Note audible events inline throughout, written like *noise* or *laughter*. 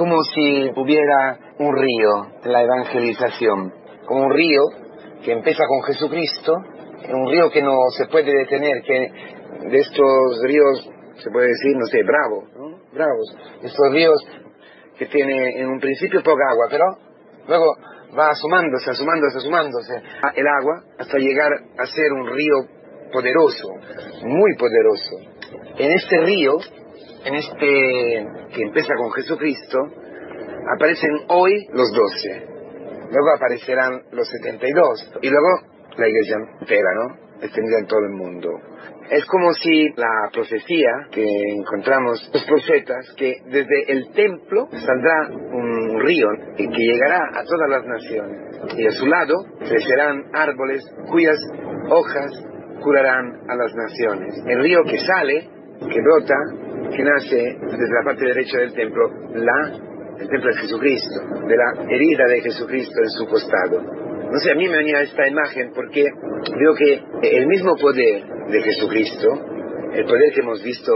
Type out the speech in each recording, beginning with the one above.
como si hubiera un río de la evangelización, como un río que empieza con Jesucristo, un río que no se puede detener, que de estos ríos se puede decir, no sé, bravos, ¿no? bravos, estos ríos que tiene en un principio poca agua, pero luego va asumándose, asumándose, asumándose el agua hasta llegar a ser un río poderoso, muy poderoso. En este río, en este que empieza con Jesucristo, aparecen hoy los doce, luego aparecerán los setenta y dos, y luego la iglesia entera, ¿no? Extendida en todo el mundo. Es como si la profecía que encontramos los profetas, que desde el templo saldrá un río que llegará a todas las naciones y a su lado crecerán árboles cuyas hojas curarán a las naciones. El río que sale, que brota, que nace desde la parte derecha del templo, la el templo de Jesucristo, de la herida de Jesucristo en su costado. No sé, a mí me venía esta imagen porque veo que el mismo poder de Jesucristo, el poder que hemos visto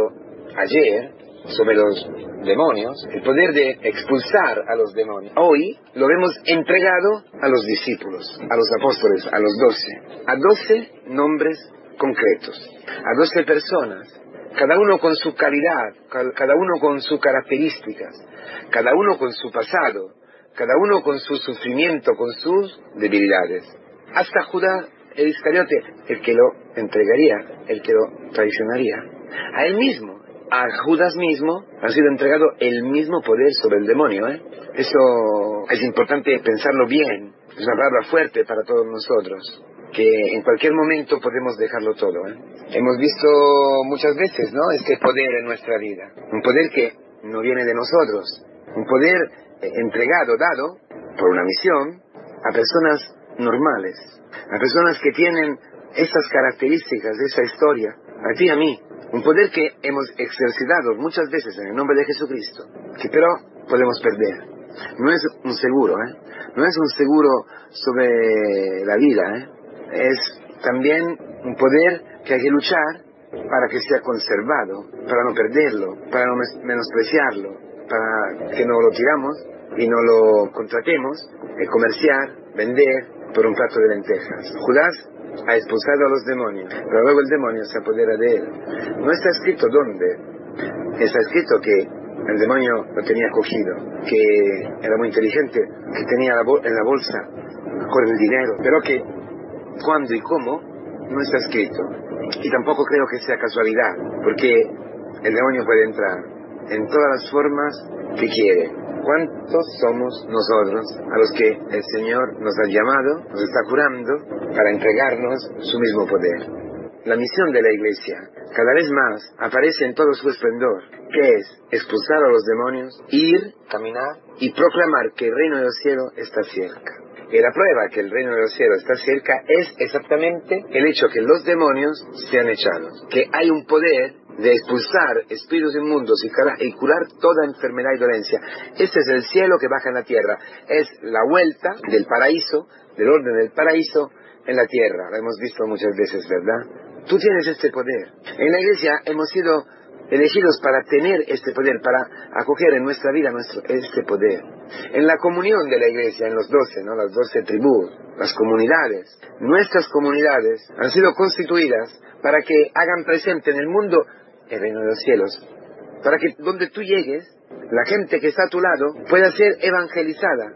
ayer sobre los demonios, el poder de expulsar a los demonios, hoy lo vemos entregado a los discípulos, a los apóstoles, a los doce, a doce nombres concretos, a doce personas cada uno con su calidad, cada uno con sus características, cada uno con su pasado, cada uno con su sufrimiento, con sus debilidades. Hasta Judá el Iscariote, el que lo entregaría, el que lo traicionaría. A él mismo, a Judas mismo, ha sido entregado el mismo poder sobre el demonio. ¿eh? Eso es importante pensarlo bien. Es una palabra fuerte para todos nosotros que en cualquier momento podemos dejarlo todo. ¿eh? Hemos visto muchas veces, ¿no? Este poder en nuestra vida. Un poder que no viene de nosotros. Un poder eh, entregado, dado por una misión a personas normales. A personas que tienen esas características, esa historia. A ti y a mí. Un poder que hemos ejercitado muchas veces en el nombre de Jesucristo. Que pero podemos perder. No es un seguro, ¿eh? No es un seguro sobre la vida, ¿eh? Es también un poder que hay que luchar para que sea conservado, para no perderlo, para no menospreciarlo, para que no lo tiramos y no lo contratemos, el comerciar, vender por un plato de lentejas. Judas ha expulsado a los demonios, pero luego el demonio se apodera de él. No está escrito dónde, está escrito que el demonio lo tenía cogido, que era muy inteligente, que tenía en la bolsa con el dinero, pero que cuándo y cómo no está escrito. Y tampoco creo que sea casualidad, porque el demonio puede entrar en todas las formas que quiere. ¿Cuántos somos nosotros a los que el Señor nos ha llamado, nos está curando, para entregarnos su mismo poder? La misión de la Iglesia cada vez más aparece en todo su esplendor, que es expulsar a los demonios, ir, caminar y proclamar que el reino del cielo está cerca. Y la prueba que el reino de los cielos está cerca es exactamente el hecho que los demonios sean echados, que hay un poder de expulsar espíritus inmundos y, curar toda enfermedad y dolencia. Este es el cielo que baja en la tierra, es la vuelta del paraíso, del orden del paraíso en la tierra. Lo hemos visto muchas veces, ¿verdad? Tú tienes este poder. En la iglesia hemos sido elegidos para tener este poder, para acoger en nuestra vida nuestro, este poder. En la comunión de la iglesia, en los doce, ¿no? las doce tribus, las comunidades, nuestras comunidades han sido constituidas para que hagan presente en el mundo el reino de los cielos, para que donde tú llegues, la gente que está a tu lado pueda ser evangelizada,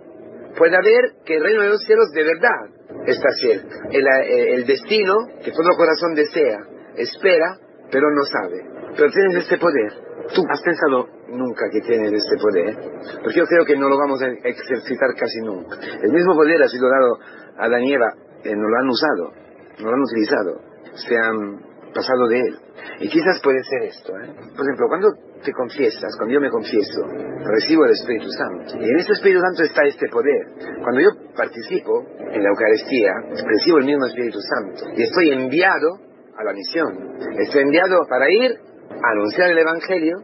pueda ver que el reino de los cielos de verdad está cerca. El, eh, el destino que todo corazón desea, espera, pero no sabe pero tienes este poder. ¿Tú has pensado nunca que tienes este poder? Porque yo creo que no lo vamos a ejercitar casi nunca. El mismo poder ha sido dado a la nieva, eh, no lo han usado, no lo han utilizado, se han pasado de él. Y quizás puede ser esto. ¿eh? Por ejemplo, cuando te confiesas, cuando yo me confieso, recibo el Espíritu Santo. Y en ese Espíritu Santo está este poder. Cuando yo participo en la Eucaristía, recibo el mismo Espíritu Santo. Y estoy enviado a la misión. Estoy enviado para ir anunciar el Evangelio,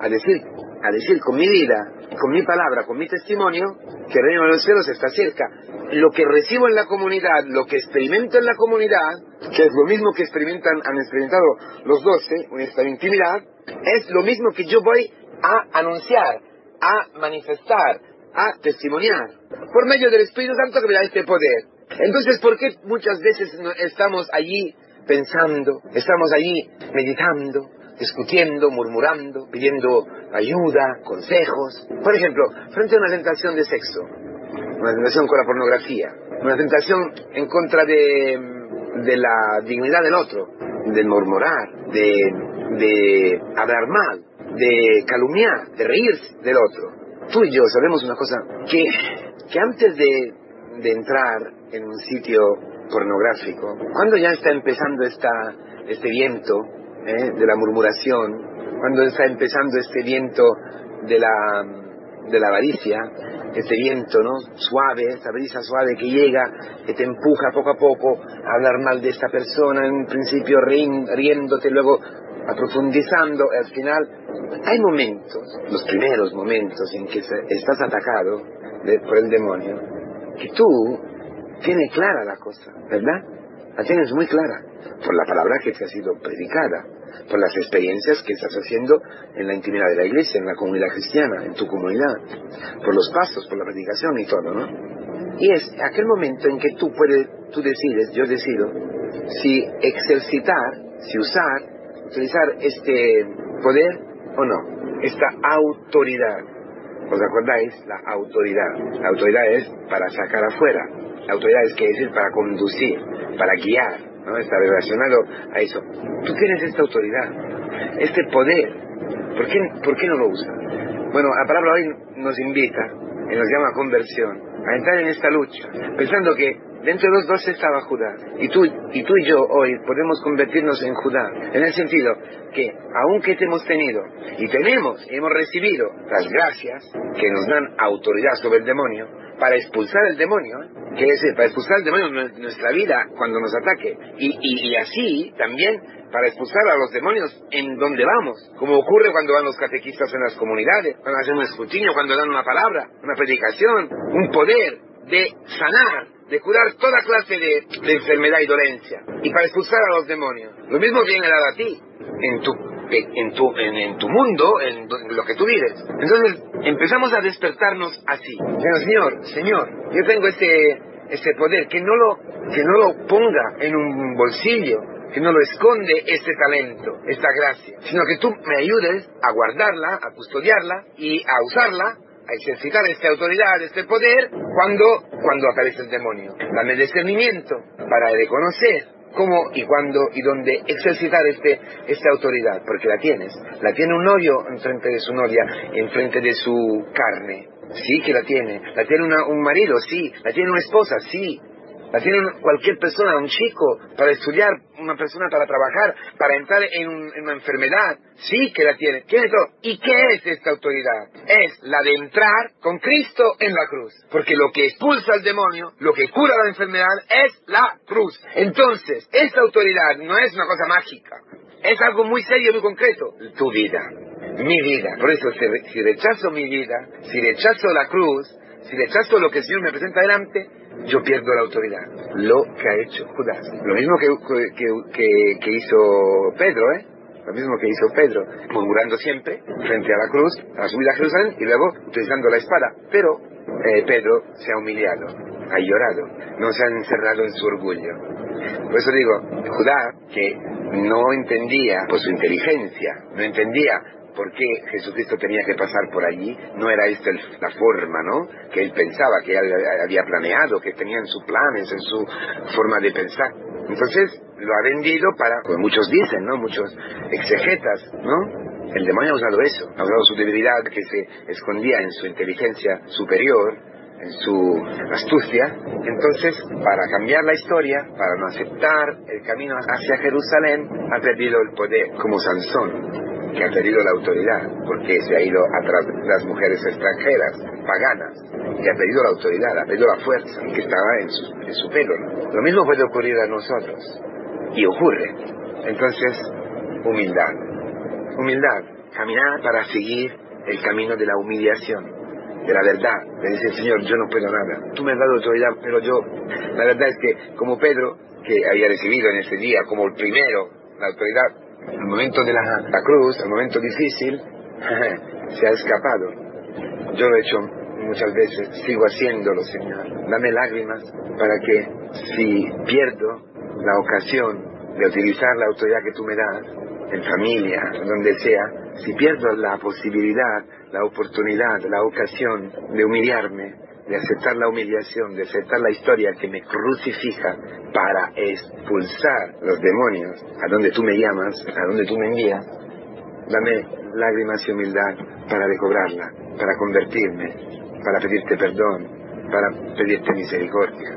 a decir, a decir con mi vida, con mi palabra, con mi testimonio, que el reino de los cielos está cerca. Lo que recibo en la comunidad, lo que experimento en la comunidad, que es lo mismo que experimentan, han experimentado los doce, en esta intimidad, es lo mismo que yo voy a anunciar, a manifestar, a testimoniar, por medio del Espíritu Santo que me da este poder. Entonces, ¿por qué muchas veces estamos allí pensando, estamos allí meditando, discutiendo, murmurando, pidiendo ayuda, consejos? Por ejemplo, frente a una tentación de sexo, una tentación con la pornografía, una tentación en contra de, de la dignidad del otro, de murmurar, de, de hablar mal, de calumniar, de reírse del otro. Tú y yo sabemos una cosa, que, que antes de, de entrar en un sitio pornográfico, cuando ya está empezando esta, este viento ¿eh? de la murmuración, cuando está empezando este viento de la, de la avaricia, este viento, ¿no? Suave, esta brisa suave que llega, que te empuja poco a poco a hablar mal de esta persona, en principio riéndote, luego aprofundizando, al final hay momentos, los primeros momentos en que estás atacado por el demonio, que tú tienes clara la cosa, ¿verdad? La tienes muy clara, por la palabra que te ha sido predicada, por las experiencias que estás haciendo en la intimidad de la iglesia, en la comunidad cristiana, en tu comunidad, por los pasos, por la predicación y todo, ¿no? Y es aquel momento en que tú puedes, tú decides, yo decido, si exercitar, si usar, utilizar este poder o no, esta autoridad. ¿Os acordáis? La autoridad. La autoridad es para sacar afuera. La autoridad es que decir para conducir, para guiar, ¿no? Está relacionado a eso. Tú tienes esta autoridad, este poder. ¿Por qué, ¿Por qué no lo usas? Bueno, la palabra hoy nos invita y nos llama a conversión, a entrar en esta lucha, pensando que dentro de los dos estaba Judá. Y tú, y tú y yo hoy podemos convertirnos en Judá, en el sentido que, aunque te hemos tenido y tenemos y hemos recibido las gracias que nos dan autoridad sobre el demonio, para expulsar el demonio, que es para expulsar el demonio de nuestra vida cuando nos ataque, y, y, así también para expulsar a los demonios en donde vamos, como ocurre cuando van los catequistas en las comunidades, cuando hacen un escrutinio, cuando dan una palabra, una predicación, un poder de sanar, de curar toda clase de, enfermedad y dolencia, y para expulsar a los demonios. Lo mismo viene dado a ti, en tu en tu, en, tu mundo, en, lo que tú vives. Entonces empezamos a despertarnos así. Señor, Señor, yo tengo este, este poder, que no, lo, que no lo ponga en un bolsillo, que no lo esconde este talento, esta gracia, sino que tú me ayudes a guardarla, a custodiarla y a usarla a ejercitar esta autoridad, este poder, cuando, cuando aparece el demonio. Dame discernimiento para reconocer cómo y cuándo y dónde ejercitar este, esta autoridad, porque la tienes. La tiene un novio enfrente de su novia, enfrente de su carne. Sí que la tiene. La tiene un marido, sí. La tiene una esposa, sí. La tiene cualquier persona, un chico, para estudiar, una persona para trabajar, para entrar en, una enfermedad. Sí que la tiene. ¿Qué es ¿Y qué es esta autoridad? Es la de entrar con Cristo en la cruz. Porque lo que expulsa al demonio, lo que cura la enfermedad, es la cruz. Entonces, esta autoridad no es una cosa mágica. Es algo muy serio y muy concreto. Tu vida, mi vida. Por eso, si rechazo mi vida, si rechazo la cruz, si rechazo lo que el Señor me presenta delante, yo pierdo la autoridad. Lo que ha hecho Judas. Lo mismo que, que, que, hizo Pedro, ¿eh? Lo mismo que hizo Pedro, murmurando siempre frente a la cruz, a la subida a Jerusalén y luego utilizando la espada. Pero eh, Pedro se ha humillado, ha llorado, no se ha encerrado en su orgullo. Por eso digo, Judá, que no entendía por su inteligencia, no entendía por qué Jesucristo tenía que pasar por allí, no era esta la forma, ¿no? Que él pensaba, que él había planeado, que tenía en sus planes, en su forma de pensar. Entonces lo ha vendido para, como muchos dicen, ¿no? Muchos exegetas, ¿no? El demonio ha usado eso, ha usado su debilidad que se escondía en su inteligencia superior, en su astucia. Entonces, para cambiar la historia, para no aceptar el camino hacia Jerusalén, ha perdido el poder, como Sansón que ha perdido la autoridad, porque se ha ido atrás de las mujeres extranjeras, paganas, y ha perdido la autoridad, ha perdido la fuerza que estaba en su, en su pelo. Lo mismo puede ocurrir a nosotros, y ocurre. Entonces, humildad. Humildad, caminar para seguir el camino de la humillación, de la verdad, de decir, Señor, yo no puedo nada. Tú me has dado autoridad, pero yo, la verdad es que como Pedro, que había recibido en ese día como el primero la autoridad, el momento de la, cruz, el momento difícil, *laughs* se ha escapado. Yo lo he hecho muchas veces, sigo haciéndolo, Señor. Dame lágrimas para que si pierdo la ocasión de utilizar la autoridad que tú me das, en familia, donde sea, si pierdo la posibilidad, la oportunidad, la ocasión de humillarme, de aceptar la humillación, de aceptar la historia que me crucifica para expulsar los demonios a donde tú me llamas, a donde tú me envías, dame lágrimas y humildad para recobrarla, para convertirme, para pedirte perdón, para pedirte misericordia.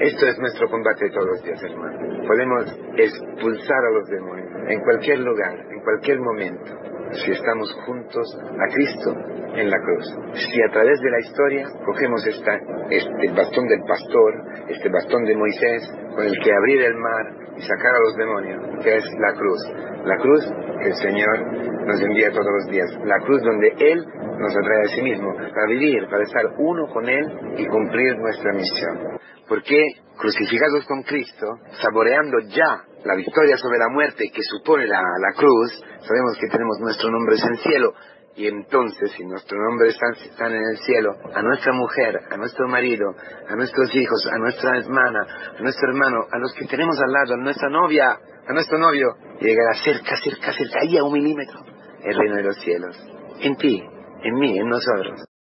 Esto es nuestro combate todos los días, hermano. Podemos expulsar a los demonios en cualquier lugar, en cualquier momento, si estamos juntos a Cristo en la cruz. Si a través de la historia cogemos esta, este bastón del pastor, este bastón de Moisés, con el que abrir el mar y sacar a los demonios, que es la cruz. La cruz que el Señor nos envía todos los días. La cruz donde Él nos atrae a sí mismo, para vivir, para estar uno con Él y cumplir nuestra misión. Porque crucificados con Cristo, saboreando ya la victoria sobre la muerte que supone la, la cruz, sabemos que tenemos nuestros nombres en el cielo. Y entonces, si nuestros nombres están, están, en el cielo, a nuestra mujer, a nuestro marido, a nuestros hijos, a nuestra hermana, a nuestro hermano, a los que tenemos al lado, a nuestra novia, a nuestro novio, llegará cerca, cerca, cerca, ahí a un milímetro, el reino de los cielos. En ti, en mí, en nosotros.